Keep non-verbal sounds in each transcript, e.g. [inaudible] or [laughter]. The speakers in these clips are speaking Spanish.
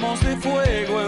Vamos de fuego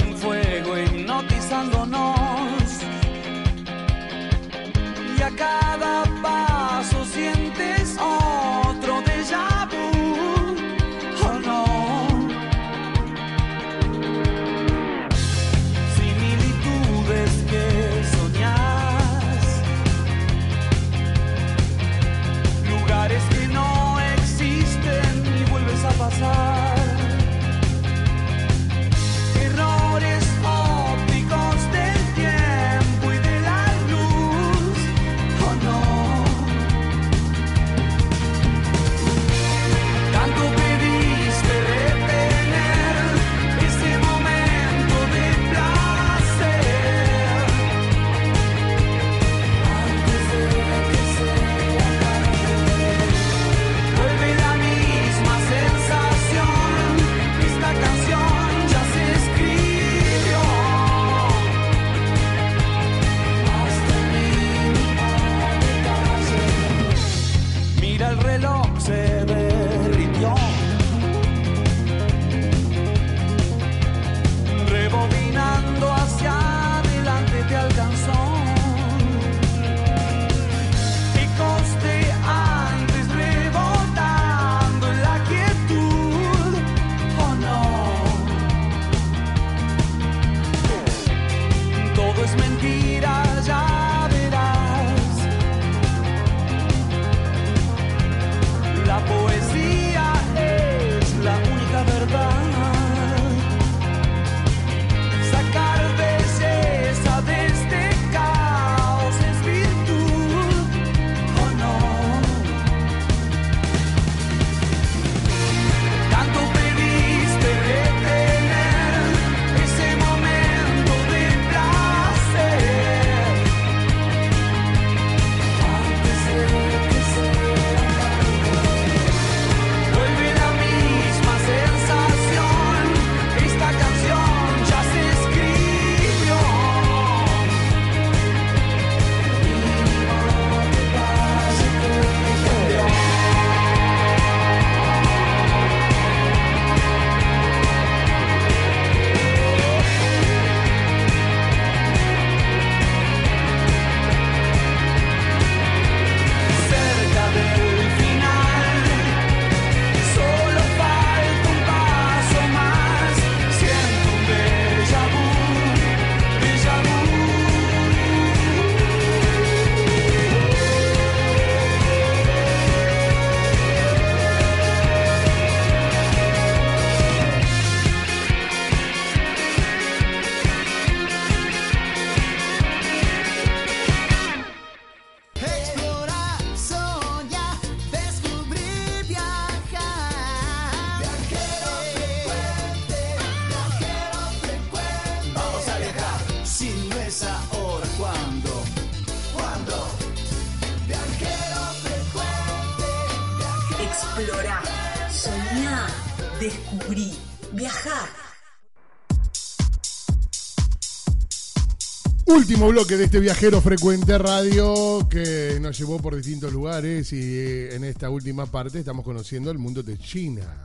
Último bloque de este viajero frecuente radio que nos llevó por distintos lugares y eh, en esta última parte estamos conociendo el mundo de China.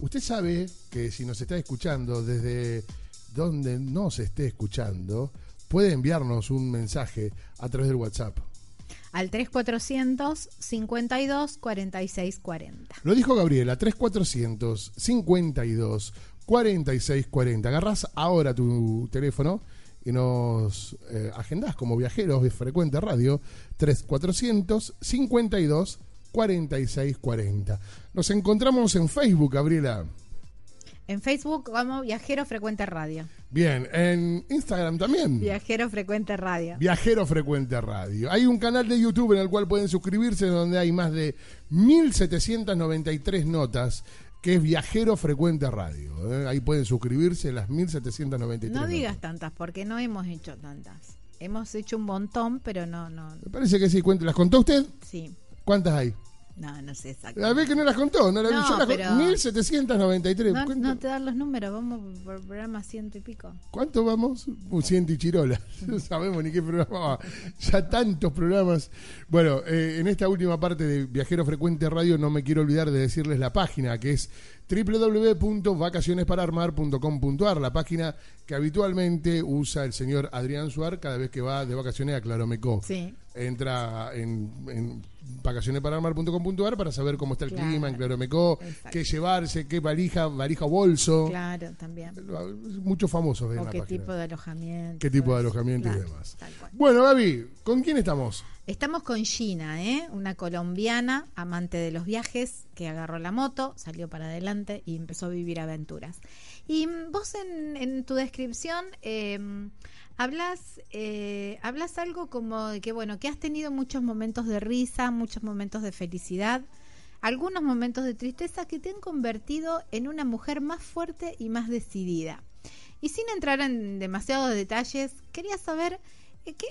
Usted sabe que si nos está escuchando desde donde no se esté escuchando, puede enviarnos un mensaje a través del WhatsApp. Al 3400 52 46 40. Lo dijo Gabriela, 3400 52 46 40. Agarrás ahora tu teléfono y nos eh, agendás como viajeros de frecuente radio 3400 52 46 40. Nos encontramos en Facebook, Gabriela. En Facebook como Viajero Frecuente Radio. Bien, en Instagram también. Viajero Frecuente Radio. Viajero Frecuente Radio. Hay un canal de YouTube en el cual pueden suscribirse donde hay más de 1793 notas que es Viajero Frecuente Radio. ¿eh? Ahí pueden suscribirse las 1793 No digas tantas, porque no hemos hecho tantas. Hemos hecho un montón, pero no, no, Me parece que sí. ¿Las contó usted? sí. ¿Cuántas hay? No, no sé La exactamente. vez que no las contó, no, la No, yo las pero- 1793. No, ¿Cuánto, no te dan los números, vamos por programa ciento y pico. cuánto vamos? Un ciento y chirola. [laughs] No sabemos ni qué programa va. Ya tantos programas. Bueno, eh, en esta última parte de Viajero Frecuente Radio no me quiero olvidar de decirles la página que es www.vacacionespararmar.com.ar, la página que habitualmente usa el señor Adrián Suar cada vez que va de vacaciones a Claromecó. Sí. Entra en, en vacacionespararmar.com.ar para saber cómo está el Claro. clima en Claromecó, Exacto. qué llevarse, qué valija, valija o bolso. Claro, también. Muchos famosos ven O la qué página. tipo de alojamiento. qué tipo de eso. alojamiento y demás. Bueno, Gaby, ¿con quién estamos? Estamos con Gina, ¿eh? una colombiana, amante de los viajes, que agarró la moto, salió para adelante y empezó a vivir aventuras. Y vos en, en tu descripción eh, hablas, eh, hablas algo como de que, bueno, que has tenido muchos momentos de risa, muchos momentos de felicidad, algunos momentos de tristeza que te han convertido en una mujer más fuerte y más decidida. Y sin entrar en demasiados detalles, quería saber eh, qué,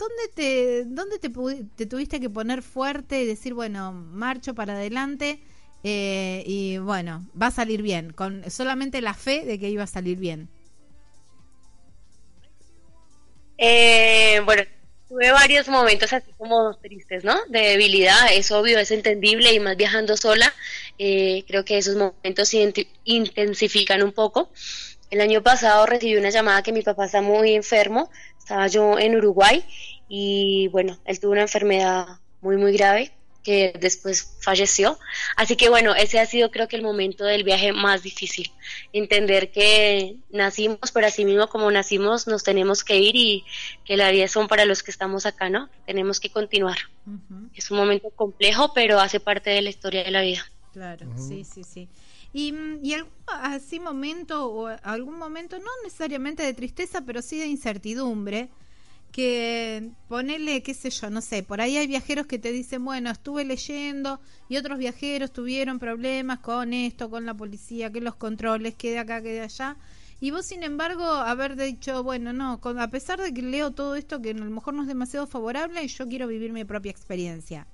¿Dónde te, dónde te, te tuviste que poner fuerte y decir, bueno, marcho para adelante eh, y bueno, va a salir bien, con solamente la fe de que iba a salir bien? Eh, bueno, tuve varios momentos así como tristes, ¿no? De debilidad, es obvio, es entendible y más viajando sola, eh, creo que esos momentos se intensifican un poco. El año pasado recibí una llamada que mi papá está muy enfermo, estaba yo en Uruguay y bueno, él tuvo una enfermedad muy, muy grave que después falleció. Así que bueno, ese ha sido creo que el momento del viaje más difícil. Entender que nacimos, pero así mismo como nacimos, nos tenemos que ir y que la vida son para los que estamos acá, ¿no? Tenemos que continuar. Es un momento complejo, pero hace parte de la historia de la vida. claro, sí, sí, sí. Y, mm, y algún así momento, o algún momento, no necesariamente de tristeza, pero sí de incertidumbre, que ponele, qué sé yo, no sé, por ahí hay viajeros que te dicen, bueno, estuve leyendo y otros viajeros tuvieron problemas con esto, con la policía, que los controles, que de acá, que de allá. Y vos, sin embargo, haber dicho, bueno, no, con- a pesar de que leo todo esto que a lo mejor no es demasiado favorable, yo quiero vivir mi propia experiencia.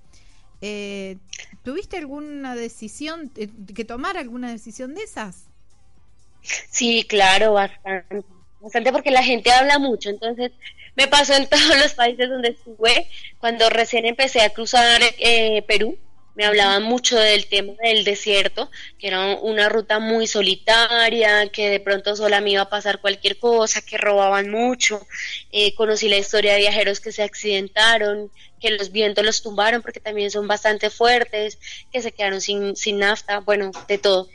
Eh, ¿Tuviste alguna decisión, eh, que tomar alguna decisión de esas? Sí, claro, bastante. Bastante porque la gente habla mucho. Entonces, me pasó en [laughs] todos los países donde estuve. Cuando recién empecé a cruzar eh, Perú, me hablaban mucho del tema del desierto, que era una ruta muy solitaria, que de pronto sola me iba a pasar cualquier cosa, que robaban mucho. Eh, conocí la historia de viajeros que se accidentaron, que los vientos los tumbaron porque también son bastante fuertes, que se quedaron sin, sin nafta, bueno, de todo.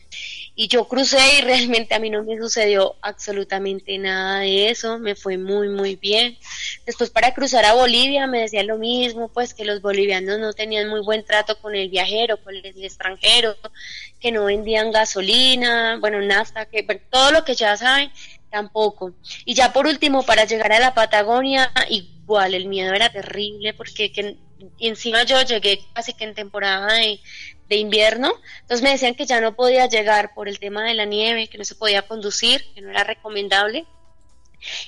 Y yo crucé y [laughs] realmente a mí no me sucedió absolutamente nada de eso, me fue muy, muy bien. Después para cruzar a Bolivia me decían lo mismo, pues que los bolivianos no tenían muy buen trato con el viajero, con el extranjero, que no vendían gasolina, bueno, nafta, que bueno, todo lo que ya saben, tampoco. Y ya por último, para llegar a la Patagonia, igual, el miedo era terrible porque que, encima yo llegué casi que en temporada de, de invierno, entonces me decían que ya no podía llegar por el tema de la nieve, que no se podía conducir, que no era recomendable,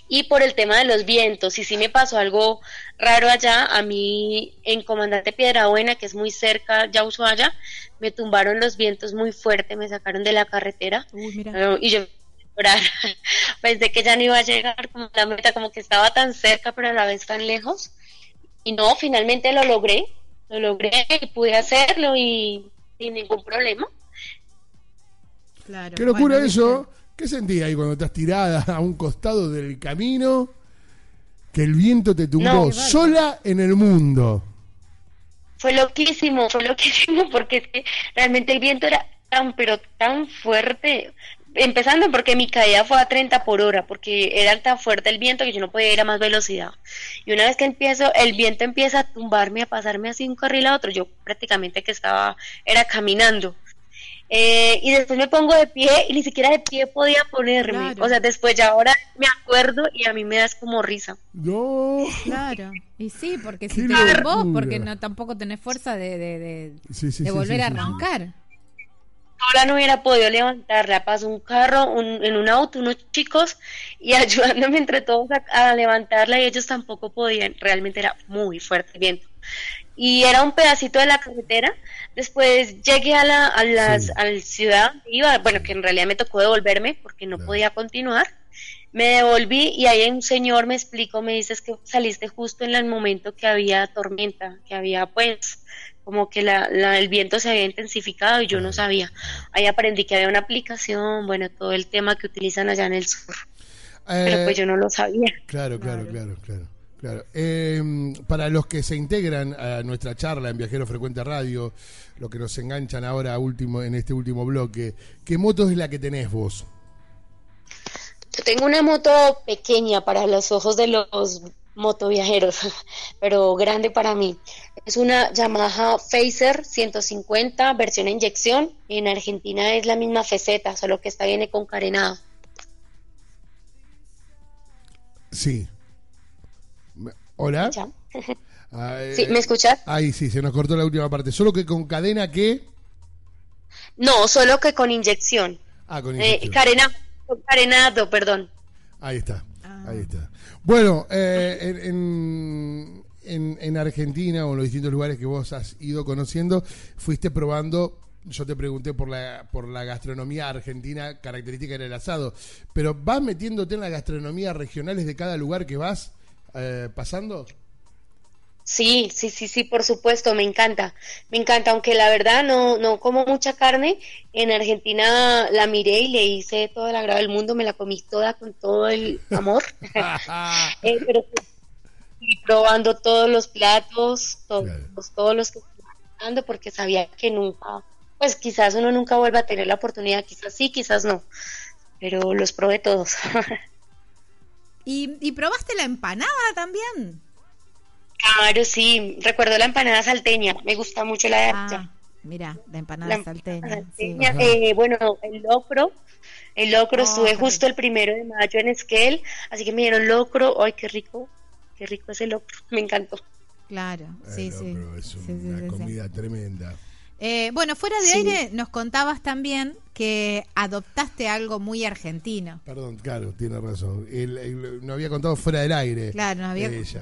y por el tema de los vientos, y sí me pasó algo raro allá, a mí en Comandante Piedrabuena, que es muy cerca ya Ushuaia, me tumbaron los vientos muy fuerte, me sacaron de la carretera, Uy, mira. eh, y yo llorar. [laughs] pensé que ya no iba a llegar como la meta, como que estaba tan cerca, pero a la vez tan lejos, y no, finalmente lo logré, lo logré y pude hacerlo y sin ningún problema. Claro. Qué locura Bueno, eso. ¿Qué sentí ahí cuando estás tirada a un costado del camino? Que el viento te tumbó No, sola en el mundo. Fue loquísimo, fue loquísimo [laughs] porque es que realmente el viento era tan, pero tan fuerte. Empezando porque mi caída fue a 30 por hora, porque era tan fuerte el viento que yo no podía ir a más velocidad. Y una vez que empiezo, el viento empieza a tumbarme, a pasarme así un carril a otro, yo prácticamente que estaba, era caminando. Eh, y después me pongo de pie y ni siquiera de pie podía ponerme. Claro. O sea, después ya ahora me acuerdo y a mí me das como risa. No. Claro. Y sí, porque si te vos, porque no tampoco tenés fuerza de, de, de, Sí, sí, de volver sí, a sí, sí. arrancar. Ahora no hubiera podido levantarla. Pasó un carro un- en un auto, unos chicos, y [laughs] ayudándome entre todos a, a levantarla y ellos tampoco podían. Realmente era muy fuerte el viento. Y era un pedacito de la carretera. Después llegué a la, a las, Sí. a la ciudad iba, bueno, que en realidad me tocó devolverme porque no Claro. podía continuar. Me devolví y ahí un señor me explicó, me dices que saliste justo en el momento que había tormenta, que había pues como que la, la- el viento se había intensificado y yo no sabía. Ahí aprendí que había una aplicación, bueno, todo el tema que utilizan allá en el sur, pero Eh, pues yo no lo sabía. Claro, claro, claro, claro. claro. Eh, para los que se integran a nuestra charla en Viajero Frecuente Radio, los que nos enganchan ahora último en este último bloque, ¿qué moto es la que tenés vos? Yo tengo una moto pequeña para los ojos de los motoviajeros, [laughs] pero grande para mí. Es una Yamaha Phaser 150, versión a inyección. En Argentina es la misma FZ, solo que esta viene con carenado. Sí. ¿Hola? ¿Ya? [laughs] Ah, eh, ¿Sí? ¿Me escuchas? Ahí sí, se nos cortó la última parte. Solo que con cadena que... No, solo que con inyección. Ah, con Eh, inyección. carena, con carenado, perdón. Ahí está, Ah. ahí está. Bueno, eh, en, en, en- en Argentina o en los distintos lugares que vos has ido conociendo, fuiste probando, yo te pregunté por la, por la gastronomía argentina, característica del asado, pero ¿vas metiéndote en las gastronomías regionales de cada lugar que vas eh, pasando? Sí, sí, sí, sí, por supuesto, me encanta, me encanta, aunque la verdad no, no como mucha carne, en Argentina la miré y le hice todo el agrado del mundo, me la comí toda con todo el amor, [laughs] [laughs] Eh, pero sí, probando todos los platos, todos, Claro. todos los que probando, porque sabía que nunca, pues quizás uno nunca vuelva a tener la oportunidad, quizás sí, quizás no, pero los probé todos. [laughs] ¿Y, y probaste la empanada también? Claro, sí, recuerdo la empanada salteña, me gusta mucho la de Ah, mira, la empanada La salteña. sí. eh, bueno, el locro, el locro, Oh, estuve justo el primero de mayo en Esquel, así que me dieron locro, ay, qué rico, qué rico ese locro, me encantó. Claro, sí, sí. es Sí, una sí, sí, sí. comida tremenda. Eh, bueno, fuera de Sí. aire nos contabas también que adoptaste algo muy argentino. Perdón, claro, tiene razón. El- el- no había contado fuera del aire. Claro, no había- Ella.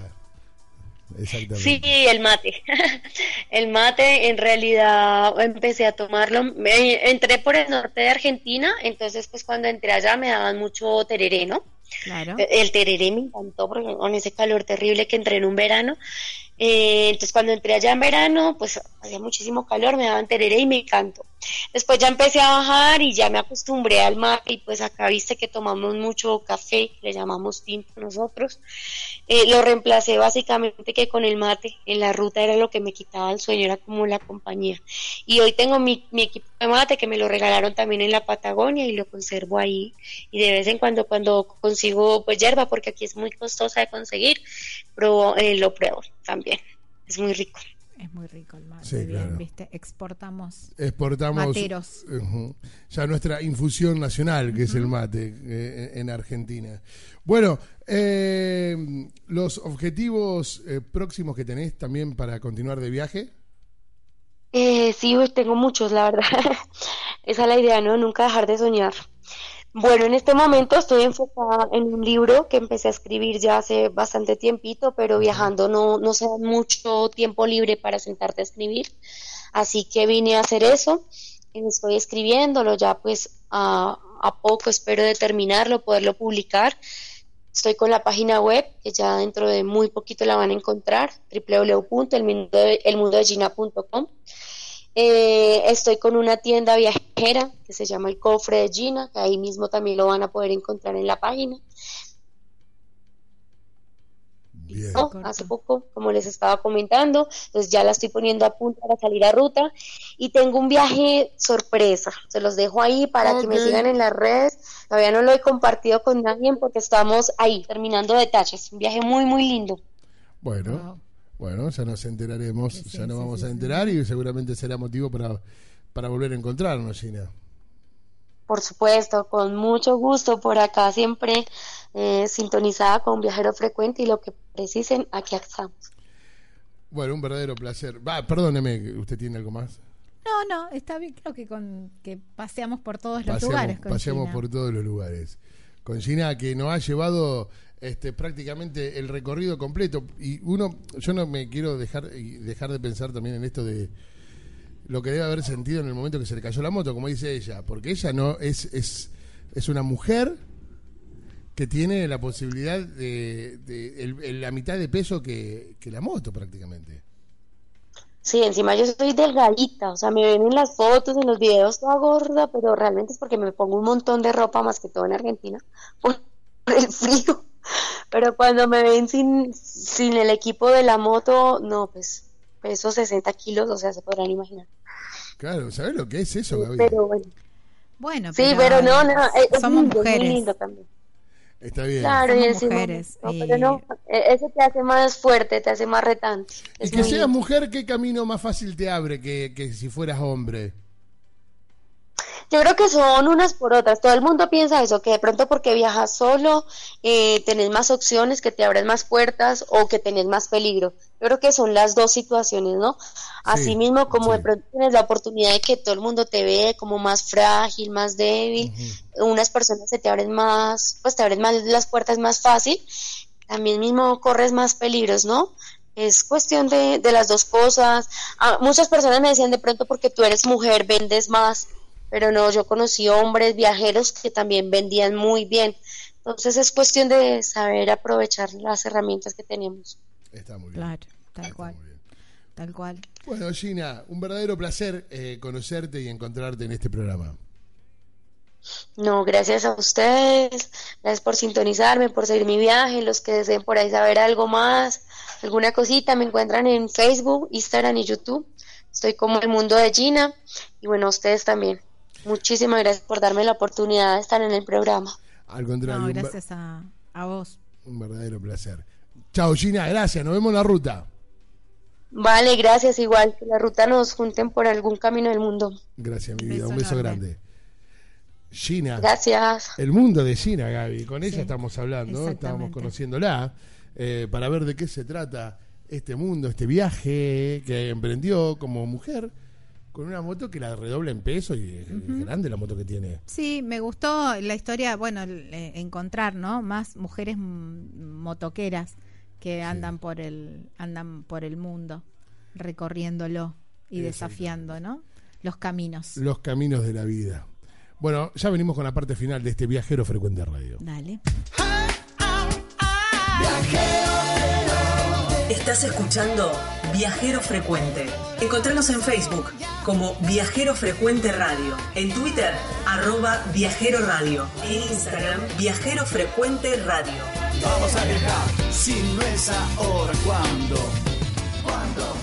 Exactamente. Sí, el mate. [laughs] El mate, en realidad, empecé a tomarlo. me- entré por el norte de Argentina, entonces, pues cuando entré allá me daban mucho tereré, ¿no? Claro. El tereré me encantó porque con ese calor terrible que entré en un verano. Eh, entonces cuando entré allá en verano, pues hacía muchísimo calor, me daban tereré y me encantó. Después ya empecé a bajar y ya me acostumbré al mate y pues acá viste que tomamos mucho café, le llamamos tinto nosotros. Eh, lo reemplacé básicamente que con el mate. En la ruta era lo que me quitaba el sueño, era como la compañía. Y hoy tengo mi, mi equipo de mate que me lo regalaron también en la Patagonia y lo conservo ahí. Y de vez en cuando, cuando consigo pues hierba, porque aquí es muy costosa de conseguir, eh, lo pruebo también. Es muy rico. Es muy rico el mate, Sí, bien, claro. ¿viste? Exportamos. Exportamos Materos. Ya nuestra infusión nacional, que es el mate eh, en Argentina. Bueno, eh, los objetivos eh, próximos que tenés también para continuar de viaje. Eh, sí, uy, tengo muchos, la verdad. [laughs] Esa es la idea, ¿no? Nunca dejar de soñar. Bueno, en este momento estoy enfocada en un libro que empecé a escribir ya hace bastante tiempito, pero viajando no, no se da mucho tiempo libre para sentarte a escribir. Así que vine a hacer eso. Estoy escribiéndolo ya pues a, a poco, espero de terminarlo, poderlo publicar. Estoy con la página web, que ya dentro de muy poquito la van a encontrar, www.elmundodegina.com. Eh, estoy con una tienda viajera que se llama El Cofre de Gina, que ahí mismo también lo van a poder encontrar en la página. Bien. ¿no? Hace poco, como les estaba comentando, entonces ya la estoy poniendo a punto para salir a ruta y tengo un viaje sorpresa, se los dejo ahí para que me sigan en las redes, todavía no lo he compartido con nadie porque estamos ahí terminando detalles, un viaje muy muy lindo. Bueno, Wow. Bueno, ya nos enteraremos, Sí, ya nos sí, vamos sí, a sí. enterar y seguramente será motivo para, para volver a encontrarnos, Gina. Por supuesto, con mucho gusto por acá siempre eh, sintonizada con Viajero Frecuente y lo que precisen, aquí estamos. Bueno, un verdadero placer. Va, perdóneme, ¿usted tiene algo más? No, no, está bien, creo que con que paseamos por todos los Paseamos, lugares. con paseamos Gina. por todos los lugares. Con Gina que nos ha llevado este, prácticamente el recorrido completo. Y uno, yo no me quiero dejar, dejar de pensar también en esto de lo que debe haber sentido en el momento que se le cayó la moto, como dice ella, porque ella no es, es, es una mujer que tiene la posibilidad de, el- la mitad de peso que, que la moto prácticamente. Sí, encima yo soy delgadita, o sea, me ven en las fotos, en los videos toda gorda, pero realmente es porque me pongo un montón de ropa, más que todo en Argentina, por el frío. Pero cuando me ven sin, sin el equipo de la moto, no, pues peso 60 kilos, o sea, se podrán imaginar. Claro, ¿sabes lo que es eso, Gaby? Pero bueno, Bueno, sí, pero no, no, es, somos lindo, es muy mujeres. lindo también. Está bien. Claro, y mujeres, no, y- pero no, e- eso te hace más fuerte, te hace más retante. Y que seas mujer, ¿qué camino más fácil te abre que, que si fueras hombre? Yo creo que son unas por otras. Todo el mundo piensa eso, que de pronto porque viajas solo eh, tenés más opciones, que te abren más puertas o que tenés más peligro. Yo creo que son las dos situaciones, ¿no? Asimismo, como sí. de pronto tienes la oportunidad de que todo el mundo te ve como más frágil, más débil, unas personas se te abren más, pues te abren más las puertas más fácil, también mismo corres más peligros, ¿no? Es cuestión de, de las dos cosas. Ah, muchas personas me decían de pronto porque tú eres mujer vendes más, pero no, yo conocí hombres viajeros que también vendían muy bien. Entonces es cuestión de saber aprovechar las herramientas que tenemos. Está muy bien. Claro, tal Está cual, muy bien. tal cual. Bueno, Gina, un verdadero placer eh, conocerte y encontrarte en este programa. No, gracias a ustedes, gracias por sintonizarme, por seguir mi viaje, los que deseen por ahí saber algo más, alguna cosita, me encuentran en Facebook, Instagram y YouTube. Estoy como el mundo de Gina y bueno, a ustedes también. Muchísimas gracias por darme la oportunidad de estar en el programa. Al contrario, No, gracias a, a vos. un, verdadero placer. Chao, Gina, gracias. Nos vemos en la ruta. Vale, gracias igual, que la ruta nos junten por algún camino del mundo. Gracias, mi Beso vida. Un beso enorme. grande. Gina. Gracias. El mundo de Gina, Gaby. Con ella Sí, estamos hablando, estábamos conociéndola eh, para ver de qué se trata este mundo, este viaje que emprendió como mujer con una moto que la redobla en peso y es grande la moto que tiene. Sí, me gustó la historia, bueno, eh, encontrar, ¿no? Más mujeres motoqueras que andan por el andan por el mundo recorriéndolo y desafiando, ¿no? Los caminos. Los caminos de la vida. Bueno, ya venimos con la parte final de este viajero frecuente radio. Dale. Estás escuchando Viajero Frecuente. Encontranos en Facebook como Viajero Frecuente Radio, en Twitter arroba Viajero Radio, en Instagram Viajero Frecuente Radio. Vamos a viajar, si no es ahora, ¿cuándo? ¿Cuándo?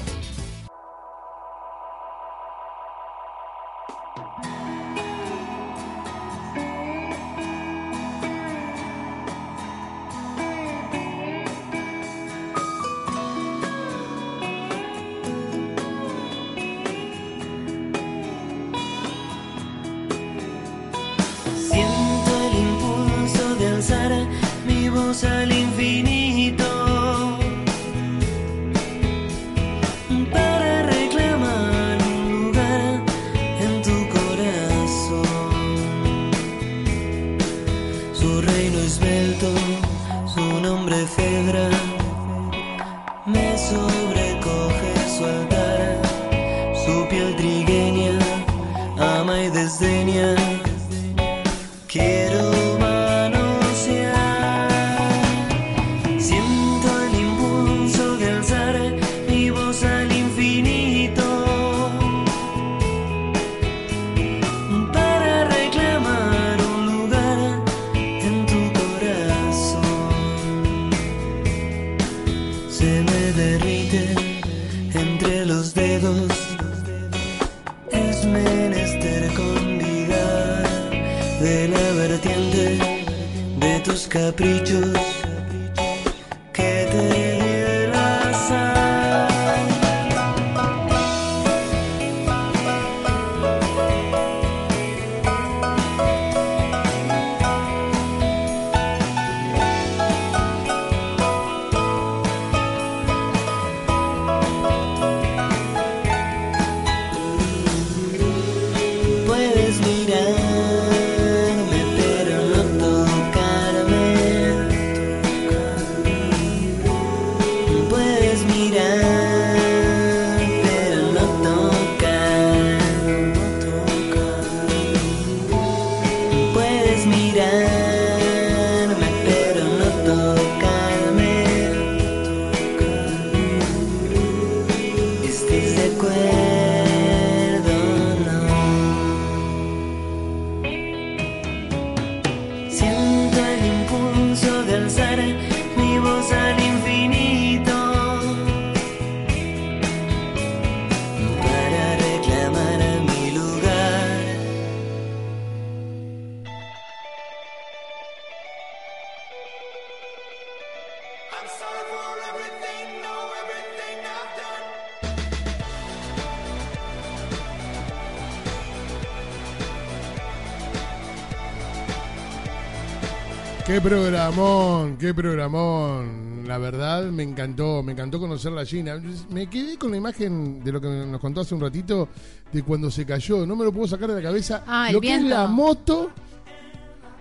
Qué programón, qué programón. La verdad me encantó, me encantó conocer la Gina. Me quedé con la imagen de lo que nos contó hace un ratito de cuando se cayó. No me lo puedo sacar de la cabeza. Ah, lo que es la moto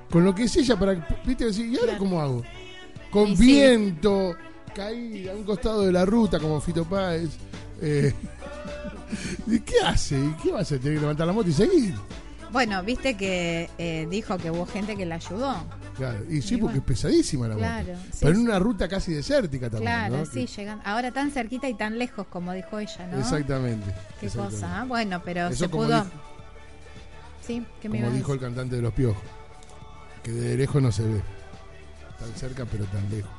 con lo que es ella para viste decir, ¿y ahora cómo hago? Con sí. viento, caí a un costado de la ruta como Fito Páez. Eh, [laughs] ¿Y qué hace? ¿Y qué va a hacer? Tiene que levantar la moto y seguir. Bueno, viste que eh, dijo que hubo gente que la ayudó. Claro, y sí, Y porque bueno. es pesadísima la Claro, moto. sí, Pero en sí. una ruta casi desértica también. Claro, ¿no? sí, llegan. Ahora tan cerquita y tan lejos, como dijo ella, ¿no? Exactamente. Qué exactamente. cosa. ¿ah? Bueno, pero Eso se pudo. dijo- Sí, que me Como dijo el cantante de los piojos. Que de lejos no se ve. Tan cerca pero tan lejos.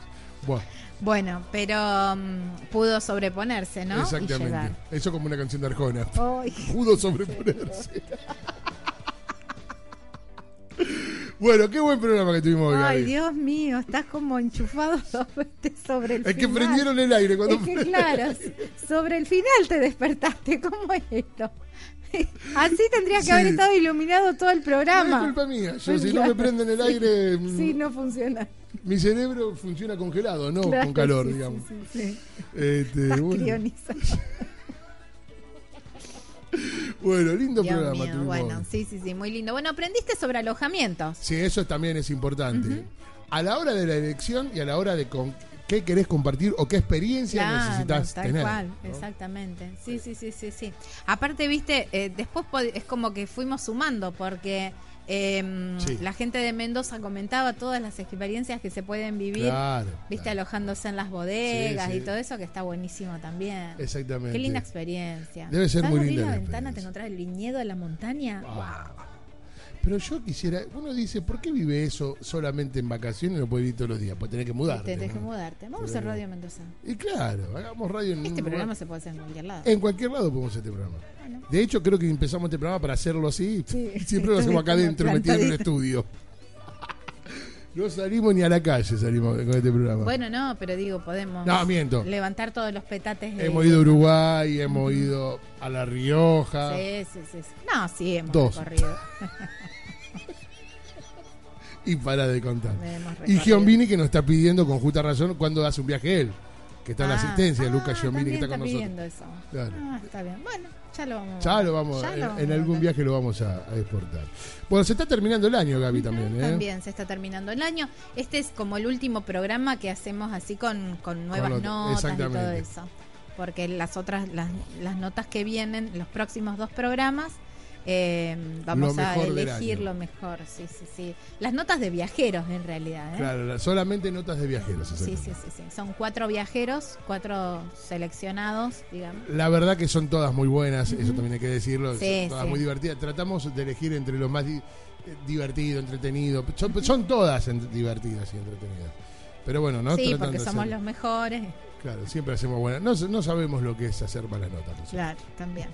Bueno, Bueno, pero mm, pudo sobreponerse, ¿no? Exactamente. Eso como una canción de Arjona. Ay, [laughs] Pudo sobreponerse. [laughs] bueno, qué buen programa que tuvimos hoy. Ay, Gaby. Dios mío, estás como enchufado [laughs] sobre, sobre el Es que final. prendieron el aire cuando Es que claro, [laughs] sobre el final te despertaste. ¿Cómo es esto? [laughs] Así tendría que Sí. haber estado iluminado todo el No programa. es culpa mía. Yo, si no me prenden el aire, Sí, no funciona. mi cerebro funciona congelado, no Claro, con calor, sí, digamos. sí, sí, sí. Este, Estás bueno. [laughs] bueno, lindo Dios programa mío, bueno, sí, sí, sí, muy lindo. Bueno, aprendiste sobre alojamientos. Sí, eso también es importante. A la hora de la elección y a la hora de con qué querés compartir o qué experiencia Claro, necesitas tal tener. cual, ¿no? exactamente. Sí, sí, sí, sí, sí. Aparte, viste, eh, después es como que fuimos sumando porque eh, Sí. la gente de Mendoza comentaba todas las experiencias que se pueden vivir, Claro. viste, claro. alojándose en las bodegas Sí, sí. y todo eso que está buenísimo también. Exactamente. Qué linda experiencia. Debe ser ¿Sabes muy linda la ventana, te encontrás el viñedo de la montaña. Ah. Pero yo quisiera, uno dice, ¿por qué vive eso solamente en vacaciones y no puede vivir todos los días? Pues tenés que mudarte. Te tenés que mudarte. Vamos a hacer Radio Mendoza. Y claro, hagamos radio en Este lugar- programa se puede hacer en cualquier lado. En cualquier lado podemos hacer este programa. Bueno. De hecho, creo que empezamos este programa para hacerlo así. Sí. [laughs] Siempre lo [laughs] hacemos acá Como adentro, metido en un plantadito. estudio. No salimos ni a la calle, salimos con este programa. Bueno, no, pero digo, podemos No, miento. levantar todos los petates. de- Hemos ido a Uruguay, hemos ido a La Rioja. Sí, sí, sí. No, sí, hemos Dos. recorrido. [laughs] Y para de contar. Y. Giombini que nos está pidiendo con justa razón cuando hace un viaje él. Que está en la Ah, asistencia, ah, Lucas Giombini, que está con nosotros. eso. Claro. Ah, está bien. Bueno, ya lo vamos Ya lo vamos, ya en, lo vamos en a algún viaje lo vamos a, a exportar. Bueno, se está terminando el año, Gaby, también. ¿eh? También se está terminando el año. Este es como el último programa que hacemos así con, con nuevas lo- notas y todo eso. Porque las otras, las, las notas que vienen, los próximos dos programas, eh, vamos Lo a elegir lo mejor. Sí, sí, sí. Las notas de viajeros en realidad. ¿eh? Claro, la- solamente notas de viajeros. Sí, exactamente. sí, sí, sí. Son cuatro viajeros, cuatro seleccionados, digamos. La verdad que son todas muy buenas, eso también hay que decirlo. Sí, son todas sí. muy divertidas. Tratamos de elegir entre lo más di- eh, divertido, entretenido. Son, son todas en- divertidas y entretenidas. Pero bueno, ¿no? sí, Tratan porque somos hacer- los mejores. Claro, siempre hacemos buenas. No, no sabemos lo que es hacer malas notas. Claro, también.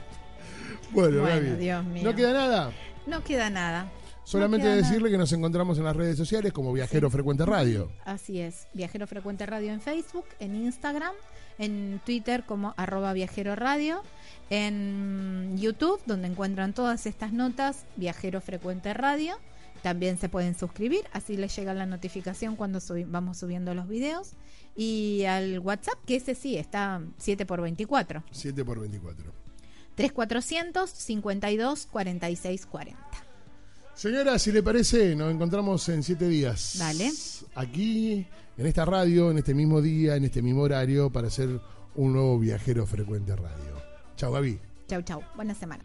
Bueno, Bueno, Gaby, Dios mío. ¿no queda nada? No queda nada. Solamente decirle que nos encontramos en las redes sociales como Viajero Frecuente Radio. Así es. Viajero Frecuente Radio en Facebook, en Instagram, en Twitter como arroba Viajero Radio, en YouTube, donde encuentran todas estas notas, Viajero Frecuente Radio. También se pueden suscribir, así les llega la notificación cuando subi- vamos subiendo los videos. Y al WhatsApp, que ese sí está 7 por 24 7 por 24. 3400 52 46 40. Señora, si le parece, nos encontramos en siete días. Dale. Aquí, en esta radio, en este mismo día, en este mismo horario, para hacer un nuevo viajero frecuente radio. Chao, Gaby. Chau, chau. Buena semana.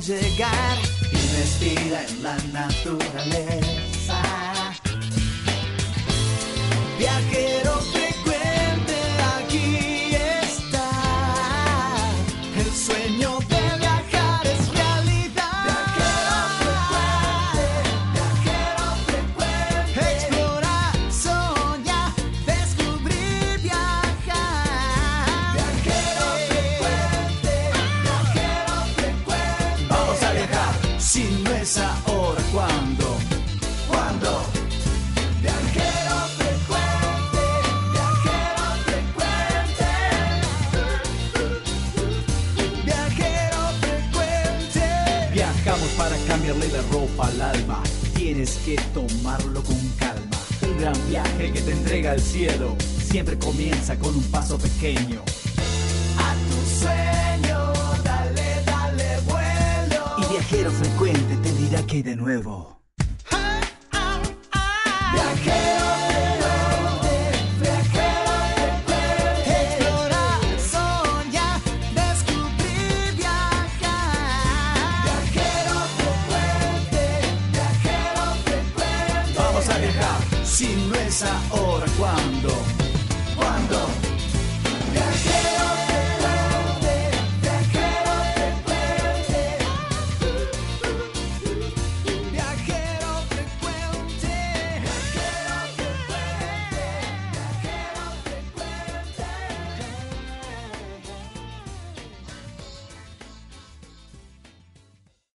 Llegar. Y respira en la naturaleza. Viajero con un paso pequeño. A tu sueño, dale, dale vuelo. Y viajero frecuente te dirá que hay de nuevo.